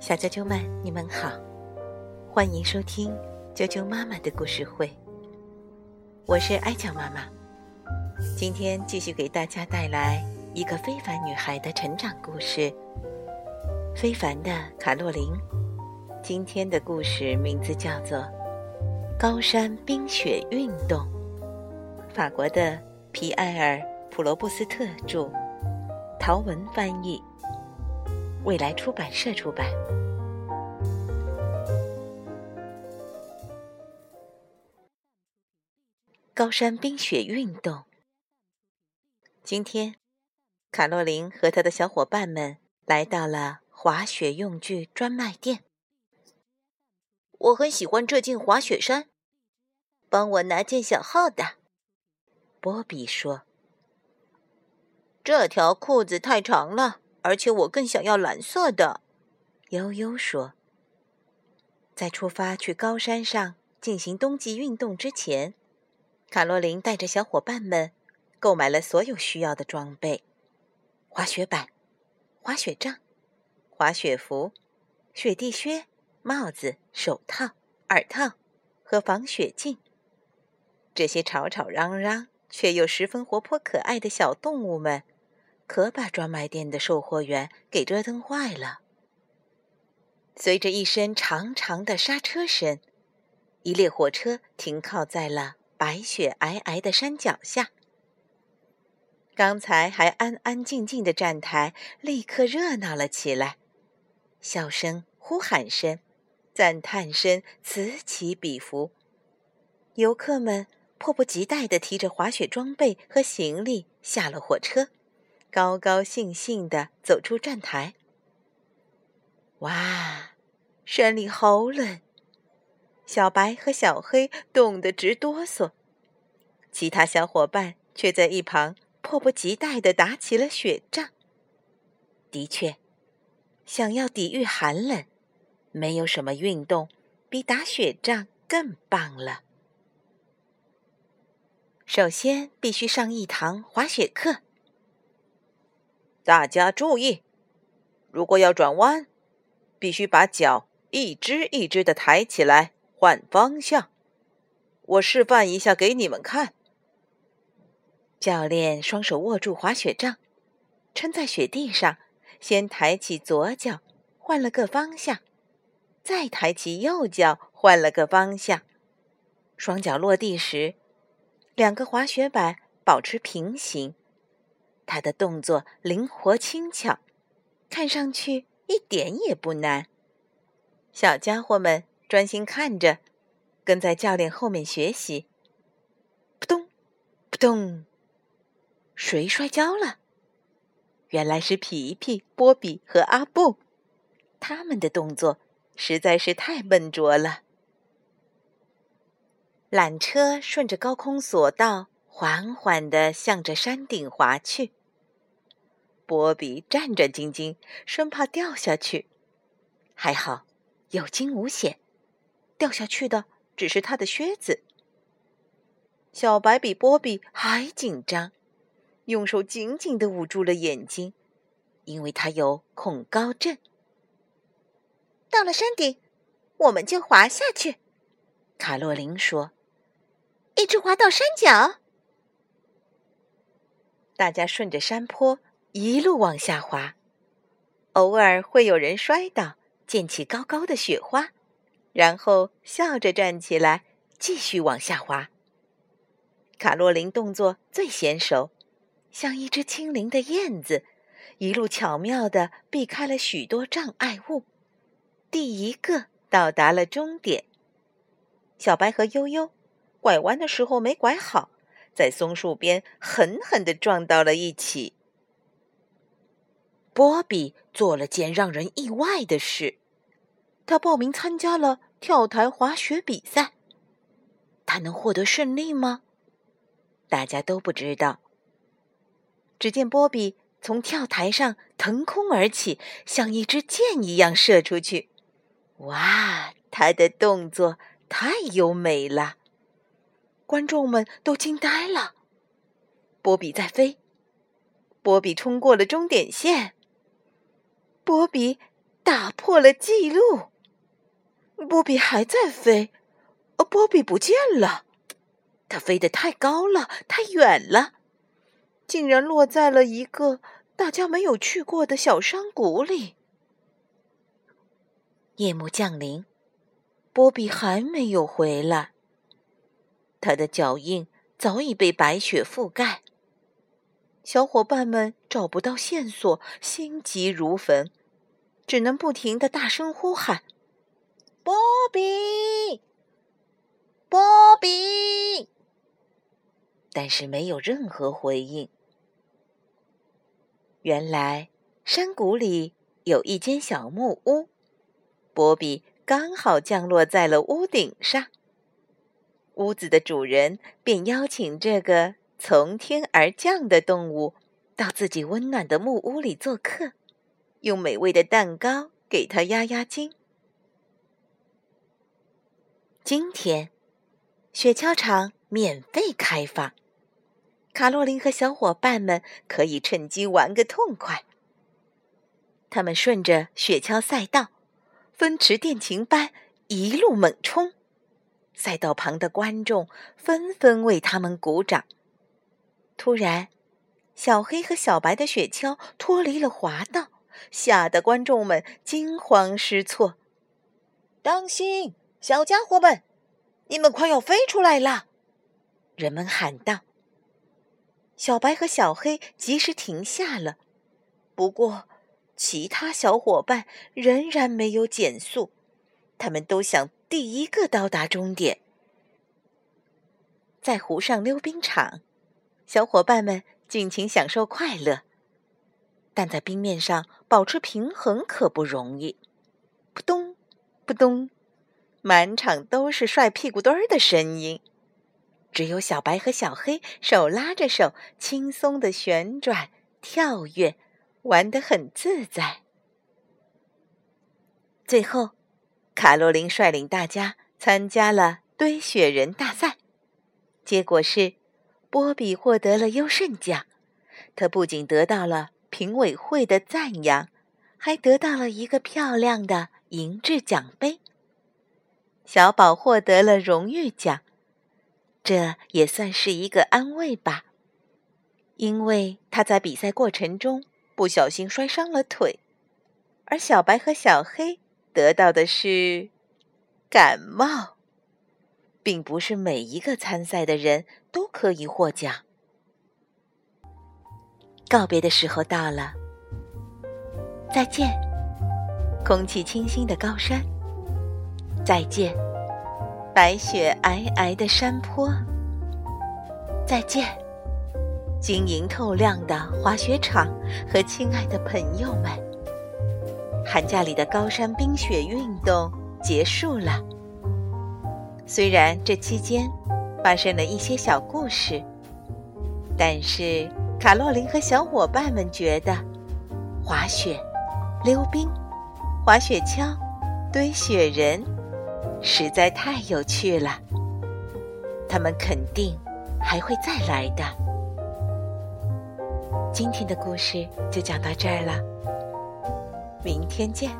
小啾啾们，你们好，欢迎收听啾啾妈妈的故事会。我是艾乔妈妈，今天继续给大家带来一个非凡女孩的成长故事——非凡的卡洛琳。今天的故事名字叫做《高山冰雪运动》，法国的皮埃尔·普罗布斯特著，陶文翻译。未来出版社出版。高山冰雪运动。今天，卡洛琳和他的小伙伴们来到了滑雪用具专卖店。我很喜欢这件滑雪衫，帮我拿件小号的。波比说：“这条裤子太长了。”而且我更想要蓝色的，悠悠说。在出发去高山上进行冬季运动之前，卡洛琳带着小伙伴们购买了所有需要的装备：滑雪板、滑雪杖、滑雪服、雪地靴、帽子、手套、耳套和防雪镜。这些吵吵嚷嚷却又十分活泼可爱的小动物们。可把专卖店的售货员给折腾坏了。随着一声长长的刹车声，一列火车停靠在了白雪皑皑的山脚下。刚才还安安静静的站台立刻热闹了起来，笑声、呼喊声、赞叹声此起彼伏。游客们迫不及待地提着滑雪装备和行李下了火车。高高兴兴地走出站台。哇，山里好冷！小白和小黑冻得直哆嗦，其他小伙伴却在一旁迫不及待地打起了雪仗。的确，想要抵御寒冷，没有什么运动比打雪仗更棒了。首先，必须上一堂滑雪课。大家注意，如果要转弯，必须把脚一只一只的抬起来，换方向。我示范一下给你们看。教练双手握住滑雪杖，撑在雪地上，先抬起左脚，换了个方向，再抬起右脚，换了个方向。双脚落地时，两个滑雪板保持平行。他的动作灵活轻巧，看上去一点也不难。小家伙们专心看着，跟在教练后面学习。扑通，扑通，谁摔跤了？原来是皮皮、波比和阿布，他们的动作实在是太笨拙了。缆车顺着高空索道。缓缓地向着山顶滑去。波比战战兢兢，生怕掉下去。还好，有惊无险，掉下去的只是他的靴子。小白比波比还紧张，用手紧紧地捂住了眼睛，因为他有恐高症。到了山顶，我们就滑下去。卡洛琳说：“一直滑到山脚。”大家顺着山坡一路往下滑，偶尔会有人摔倒，溅起高高的雪花，然后笑着站起来，继续往下滑。卡洛琳动作最娴熟，像一只轻灵的燕子，一路巧妙地避开了许多障碍物，第一个到达了终点。小白和悠悠拐弯的时候没拐好。在松树边狠狠地撞到了一起。波比做了件让人意外的事，他报名参加了跳台滑雪比赛。他能获得胜利吗？大家都不知道。只见波比从跳台上腾空而起，像一支箭一样射出去。哇，他的动作太优美了！观众们都惊呆了。波比在飞，波比冲过了终点线。波比打破了记录。波比还在飞，而波比不见了。它飞得太高了，太远了，竟然落在了一个大家没有去过的小山谷里。夜幕降临，波比还没有回来。他的脚印早已被白雪覆盖。小伙伴们找不到线索，心急如焚，只能不停的大声呼喊：“波比，波比！”但是没有任何回应。原来山谷里有一间小木屋，波比刚好降落在了屋顶上。屋子的主人便邀请这个从天而降的动物到自己温暖的木屋里做客，用美味的蛋糕给他压压惊。今天，雪橇场免费开放。卡洛琳和小伙伴们可以趁机玩个痛快。他们顺着雪橇赛道，风驰电掣般一路猛冲。赛道旁的观众纷纷为他们鼓掌。突然，小黑和小白的雪橇脱离了滑道，吓得观众们惊慌失措。当心，小家伙们，你们快要飞出来了！人们喊道。小白和小黑及时停下了，不过，其他小伙伴仍然没有减速，他们都想第一个到达终点。在湖上溜冰场，小伙伴们尽情享受快乐，但在冰面上保持平衡可不容易。扑通，扑通，满场都是帅屁股墩儿的声音。只有小白和小黑手拉着手，轻松的旋转、跳跃，玩得很自在。最后，卡洛琳率领大家参加了堆雪人大赛，结果是波比获得了优胜奖。他不仅得到了评委会的赞扬，还得到了一个漂亮的银质奖杯。小宝获得了荣誉奖。这也算是一个安慰吧，因为他在比赛过程中不小心摔伤了腿，而小白和小黑得到的是感冒，并不是每一个参赛的人都可以获奖。告别的时候到了，再见，空气清新的高山，再见。白雪皑皑的山坡，再见，晶莹透亮的滑雪场和亲爱的朋友们。寒假里的高山冰雪运动结束了。虽然这期间发生了一些小故事，但是卡洛琳和小伙伴们觉得，滑雪、溜冰、滑雪橇、堆雪人。实在太有趣了，他们肯定还会再来的。今天的故事就讲到这儿了，明天见。